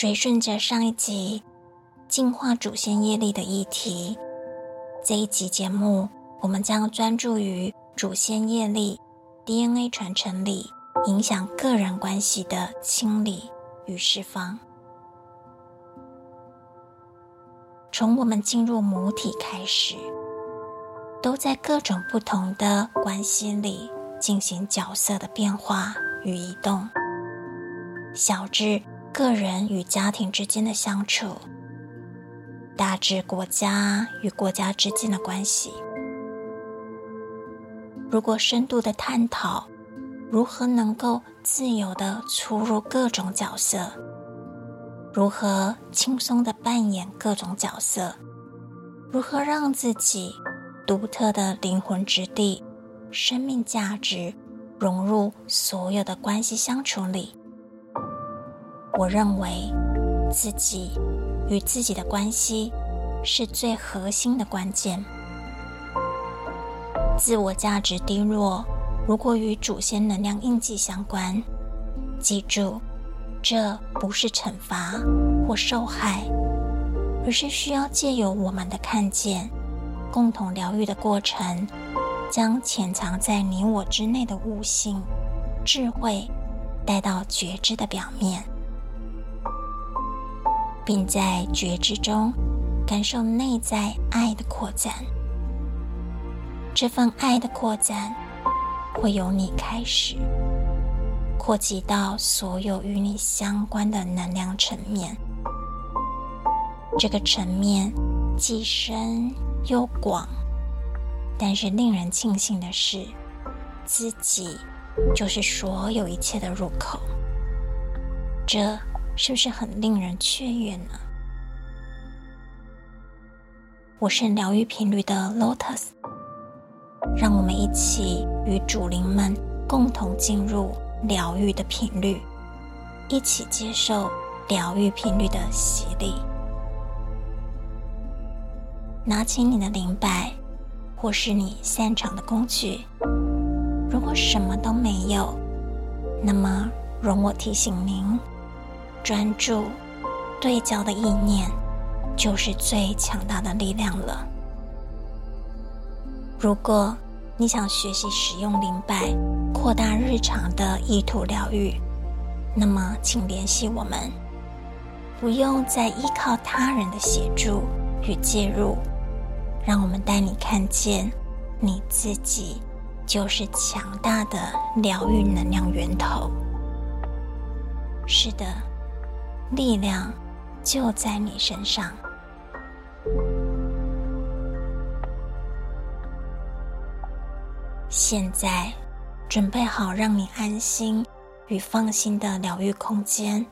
随顺着上一集净化祖先业力的议题，这一集节目我们将专注于祖先业力 DNA 传承里影响个人关系的清理与释放。从我们进入母体开始，都在各种不同的关系里进行角色的变化与移动，小至个人与家庭之间的相处，大至国家与国家之间的关系。如果深度的探讨，如何能够自由地出入各种角色？如何轻松地扮演各种角色？如何让自己独特的灵魂之地、生命价值融入所有的关系相处里？我认为自己与自己的关系是最核心的关键。自我价值低落，如果与祖先能量印记相关，记住。这不是惩罚或受害，而是需要借由我们的看见，共同疗愈的过程，将潜藏在你我之内的悟性、智慧带到觉知的表面，并在觉知中感受内在爱的扩展。这份爱的扩展会由你开始。扩及到所有与你相关的能量层面，这个层面既深又广，但是令人庆幸的是，自己就是所有一切的入口。这是不是很令人雀跃呢？我是疗愈频率的 Lotus，让我们一起与主灵们共同进入。疗愈的频率，一起接受疗愈频率的洗礼。拿起你的灵摆，或是你擅长的工具。如果什么都没有，那么容我提醒您：专注、对焦的意念，就是最强大的力量了。如果你想学习使用灵摆，扩大日常的意图疗愈，那么请联系我们。不用再依靠他人的协助与介入，让我们带你看见你自己就是强大的疗愈能量源头。是的，力量就在你身上。现在，准备好让你安心与放心的疗愈空间，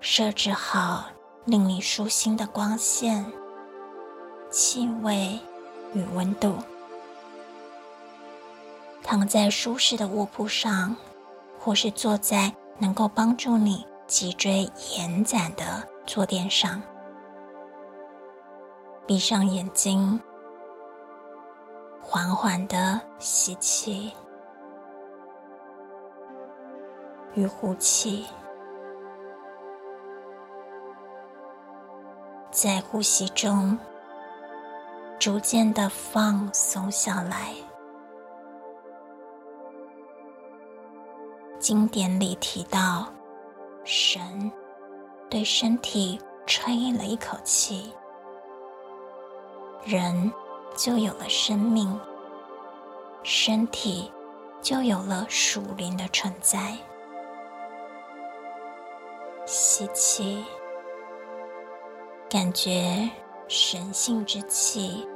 设置好令你舒心的光线、气味与温度，躺在舒适的卧铺上，或是坐在能够帮助你脊椎延展的坐垫上，闭上眼睛。缓缓的吸气与呼气，在呼吸中逐渐的放松下来。经典里提到，神对身体吹了一口气，人。就有了生命，身体就有了属灵的存在。吸气，感觉神性之气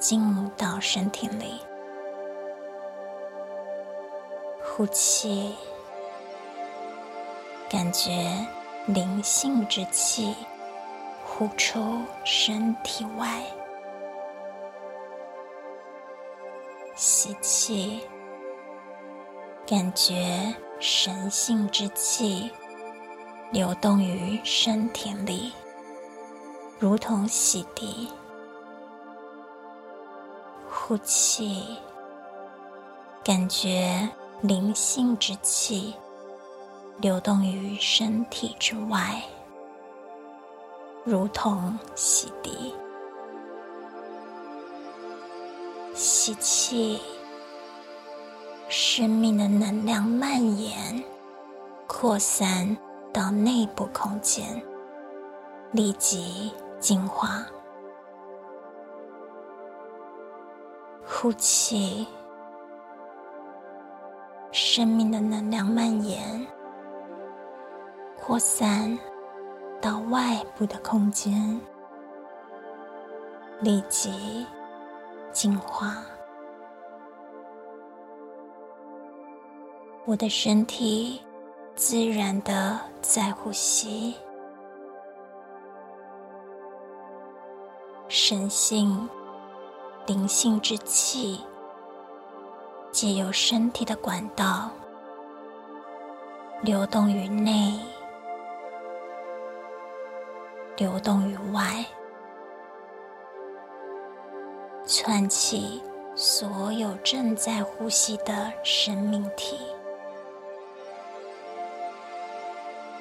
进入到身体里；呼气，感觉灵性之气呼出身体外。吸气，感觉神性之气流动于身体里，如同洗涤。呼气，感觉灵性之气流动于身体之外，如同洗涤。吸气，生命的能量蔓延、扩散到内部空间，立即净化。呼气，生命的能量蔓延、扩散到外部的空间，立即净化。我的身体自然的在呼吸，神性。灵性之气，借由身体的管道流动于内，流动于外，串起所有正在呼吸的生命体，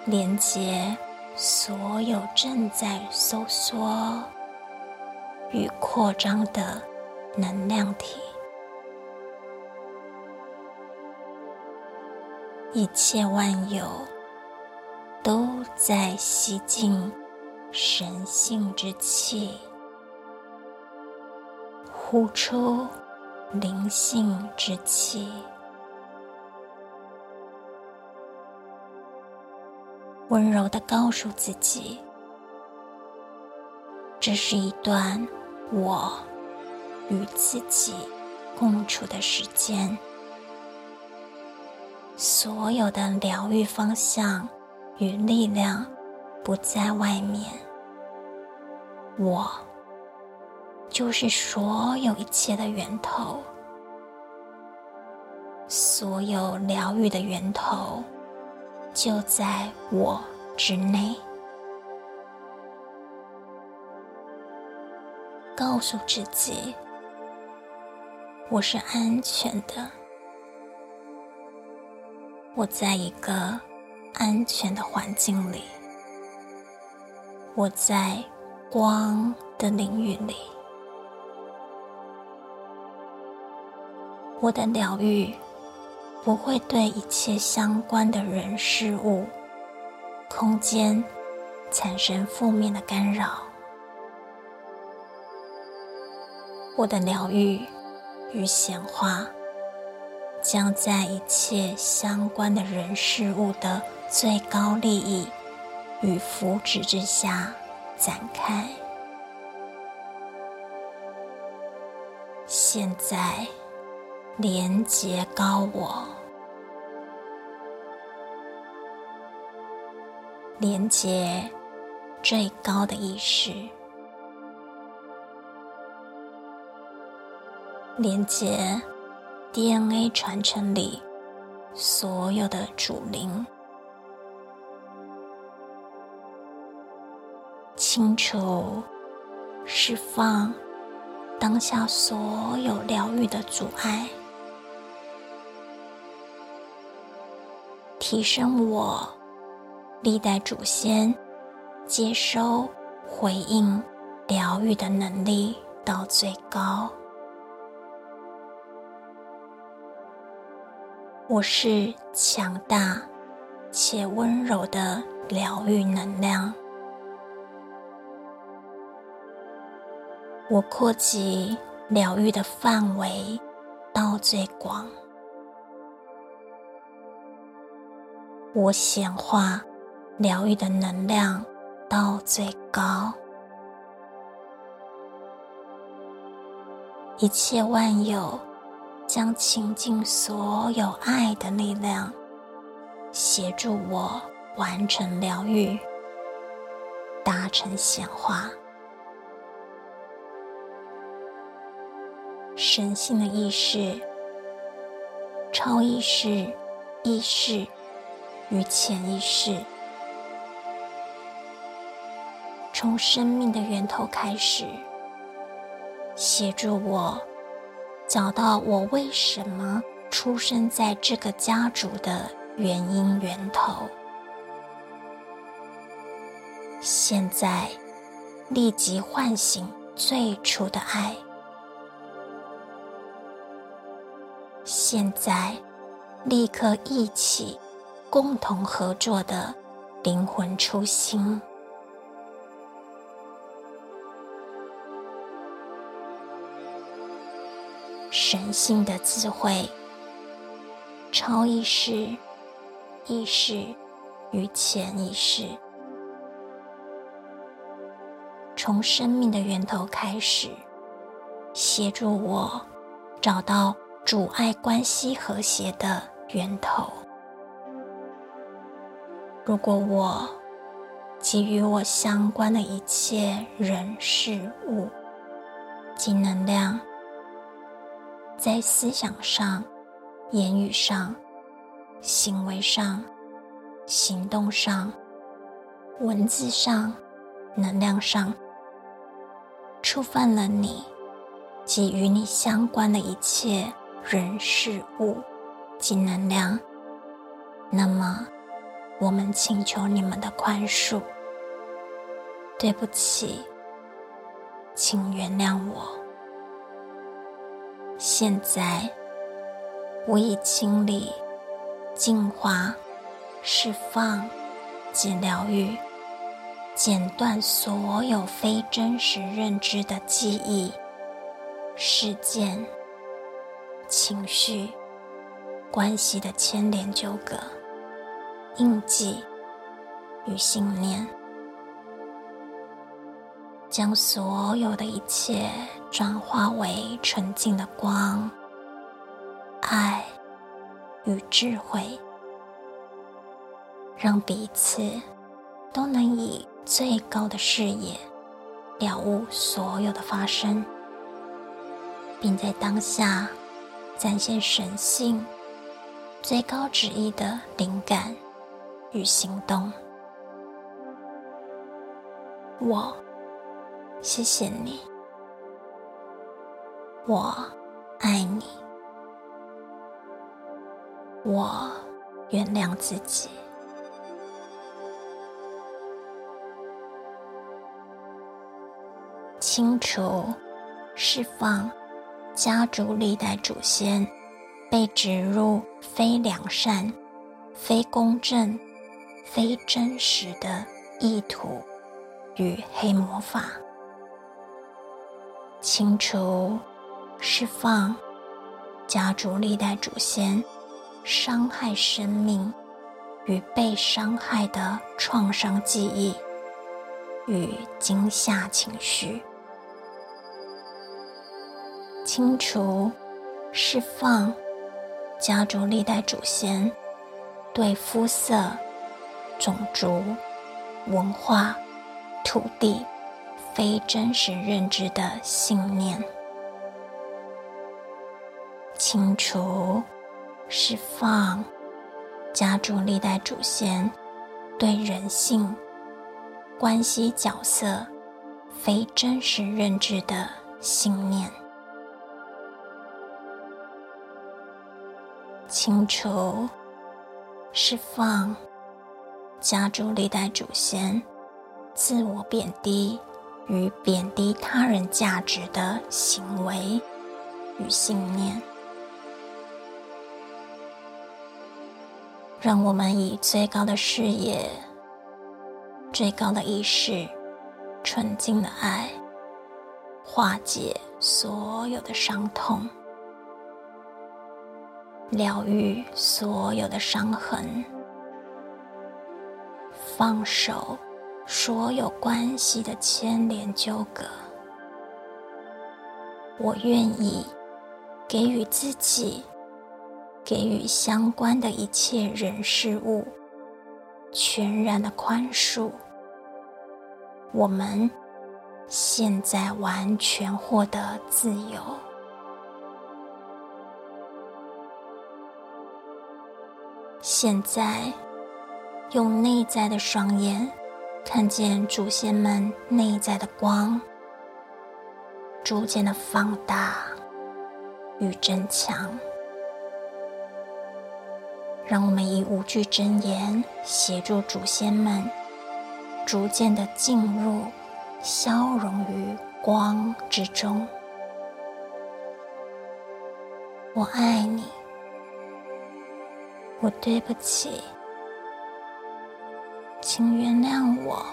连接所有正在收缩与扩张的。能量体，一切万有都在吸进神性之气，呼出灵性之气。温柔地告诉自己，这是一段我。与自己共处的时间，所有的疗愈方向与力量不在外面。我就是所有一切的源头，所有疗愈的源头就在我之内。告诉自己。我是安全的，我在一个安全的环境里，我在光的领域里，我的疗愈不会对一切相关的人事物、空间产生负面的干扰，我的疗愈。与显化，将在一切相关的人事物的最高利益与福祉之下展开。现在，连接高我，连接最高的意识。连接 DNA 传承里所有的主灵，清除、释放当下所有疗愈的阻碍，提升我历代祖先接收、回应疗愈的能力到最高。我是强大且温柔的疗愈能量。我扩及疗愈的范围到最广。我显化疗愈的能量到最高。一切万有。将倾尽所有爱的力量，协助我完成疗愈，达成显化。神性的意识、超意识、意识与潜意识，从生命的源头开始，协助我。找到我为什么出生在这个家族的原因源头。现在立即唤醒最初的爱。现在，立刻一起共同合作的灵魂初心。神性的智慧，超意识、意识与潜意识，从生命的源头开始，协助我找到阻碍关系和谐的源头。如果我给予我相关的一切人事物及能量，在思想上、言语上、行为上、行动上、文字上、能量上，触犯了你及与你相关的一切人事物及能量，那么我们请求你们的宽恕。对不起，请原谅我。现在，我已清理、净化、释放及疗愈，剪断所有非真实认知的记忆、事件、情绪、关系的牵连纠葛、印记与信念。将所有的一切转化为纯净的光、爱与智慧，让彼此都能以最高的视野了悟所有的发生，并在当下展现神性最高旨意的灵感与行动。我。谢谢你，我爱你，我原谅自己。清除、释放家族历代祖先被植入非良善、非公正、非真实的意图与黑魔法。清除、释放家族历代祖先伤害生命与被伤害的创伤记忆与惊吓情绪。清除、释放家族历代祖先对肤色、种族、文化、土地。非真实认知的信念，清除、释放家族历代祖先对人性、关系角色非真实认知的信念，清除、释放家族历代祖先自我贬低。与贬低他人价值的行为与信念，让我们以最高的视野、最高的意识、纯净的爱，化解所有的伤痛，疗愈所有的伤痕，放手。所有关系的牵连纠葛，我愿意给予自己，给予相关的一切人事物全然的宽恕。我们现在完全获得自由。现在用内在的双眼。看见祖先们内在的光，逐渐的放大与增强。让我们以五句真言协助祖先们，逐渐的进入消融于光之中。我爱你，我对不起，请原谅我，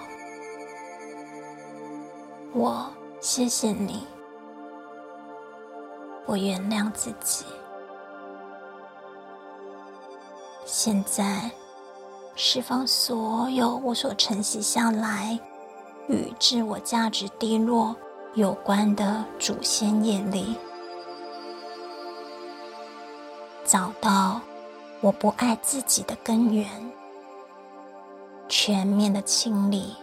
我谢谢你，我原谅自己。现在，释放所有我所承袭下来与自我价值低落有关的祖先业力，找到我不爱自己的根源，全面的清理、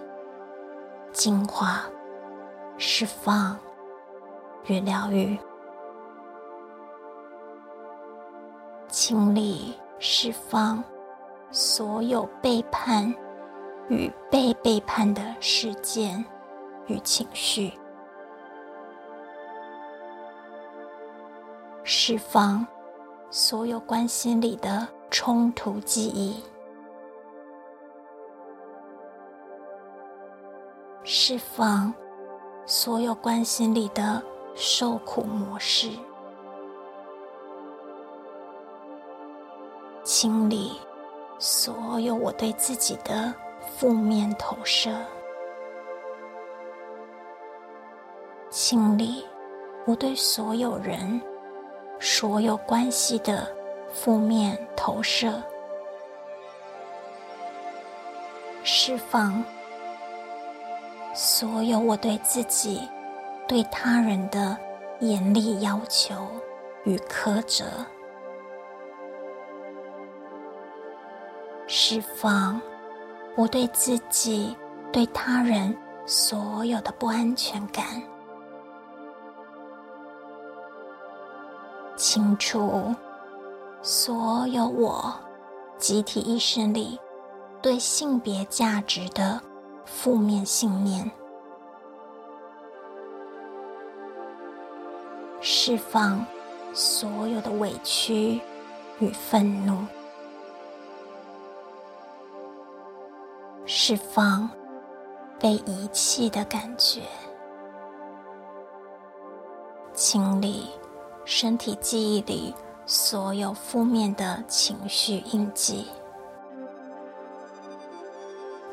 净化、释放与疗愈，清理。释放所有背叛与被背叛的事件与情绪，释放所有关系里的冲突记忆，释放所有关系里的受苦模式。清理所有我对自己的负面投射，清理我对所有人、所有关系的负面投射，释放所有我对自己、对他人的严厉要求与苛责。释放我对自己、对他人所有的不安全感，清除所有我集体意识里对性别价值的负面信念，释放所有的委屈与愤怒。释放被遗弃的感觉，清理身体记忆里所有负面的情绪印记，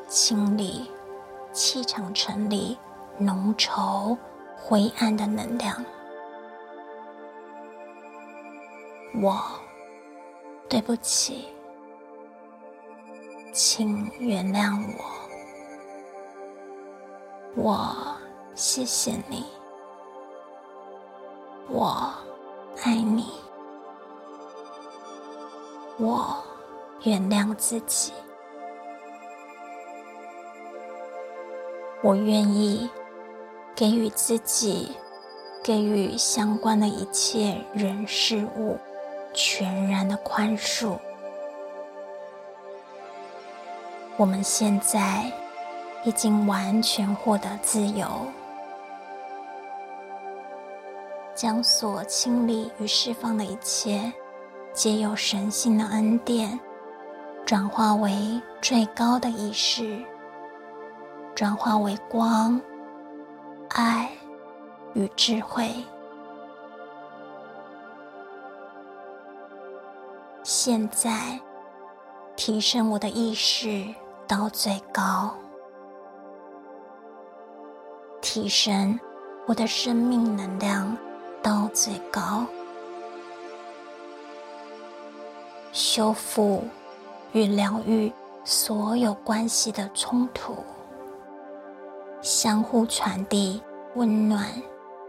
清理气场层里浓稠灰暗的能量。我对不起。请原谅我，我谢谢你，我爱你，我原谅自己，我愿意给予自己，给予相关的一切人事物全然的宽恕。我们现在已经完全获得自由，将所清理与释放的一切，皆有神性的恩典，转化为最高的意识，转化为光、爱与智慧。现在，提升我的意识。到最高，提升我的生命能量到最高，修复与疗愈所有关系的冲突，相互传递温暖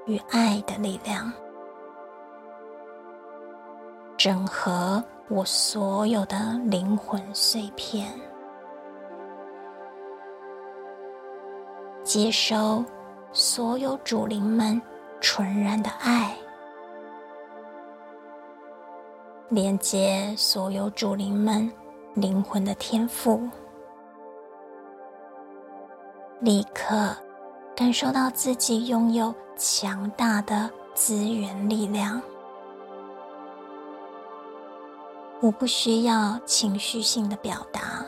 与爱的力量，整合我所有的灵魂碎片。接收所有主灵们纯然的爱，连接所有主灵们灵魂的天赋，立刻感受到自己拥有强大的资源力量。我不需要情绪性的表达，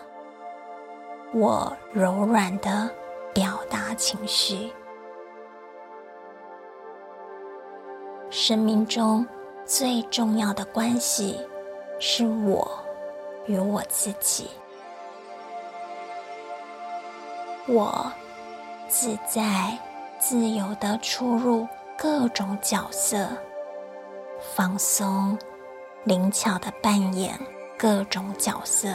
我柔软的。表达情绪，生命中最重要的关系是我与我自己。我自在、自由地出入各种角色，放松、灵巧地扮演各种角色。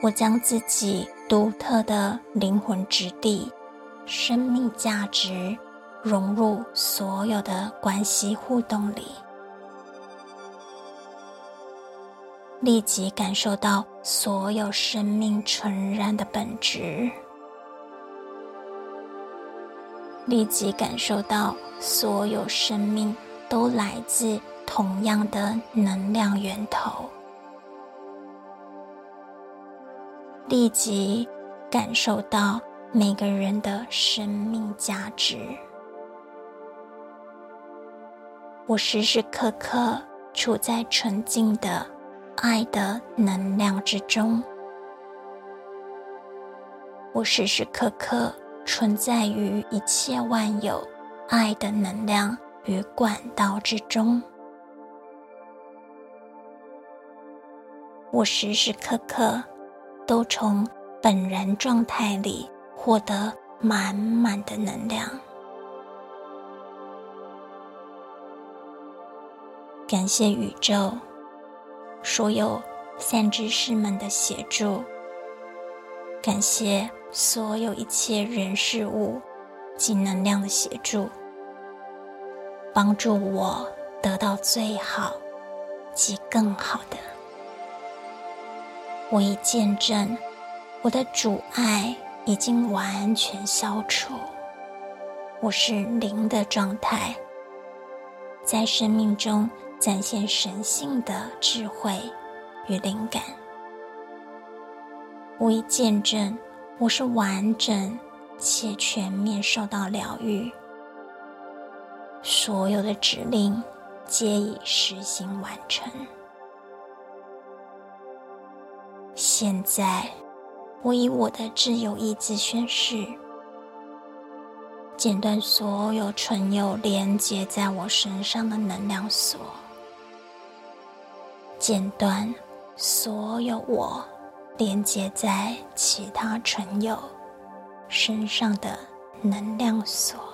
我将自己独特的灵魂质地、生命价值融入所有的关系互动里，立即感受到所有生命纯然的本质，立即感受到所有生命都来自同样的能量源头。立即感受到每个人的生命价值。我时时刻刻处在纯净的爱的能量之中。我时时刻刻存在于一切万有爱的能量与管道之中。我时时刻刻。都从本然状态里获得满满的能量。感谢宇宙所有善知识们的协助，感谢所有一切人事物及能量的协助，帮助我得到最好及更好的。我已见证，我的阻碍已经完全消除。我是零的状态，在生命中展现神性的智慧与灵感。我已见证，我是完整且全面受到疗愈。所有的指令皆已实行完成。现在，我以我的自由意志宣誓，剪断所有存有连接在我身上的能量锁，剪断所有我连接在其他存有身上的能量锁。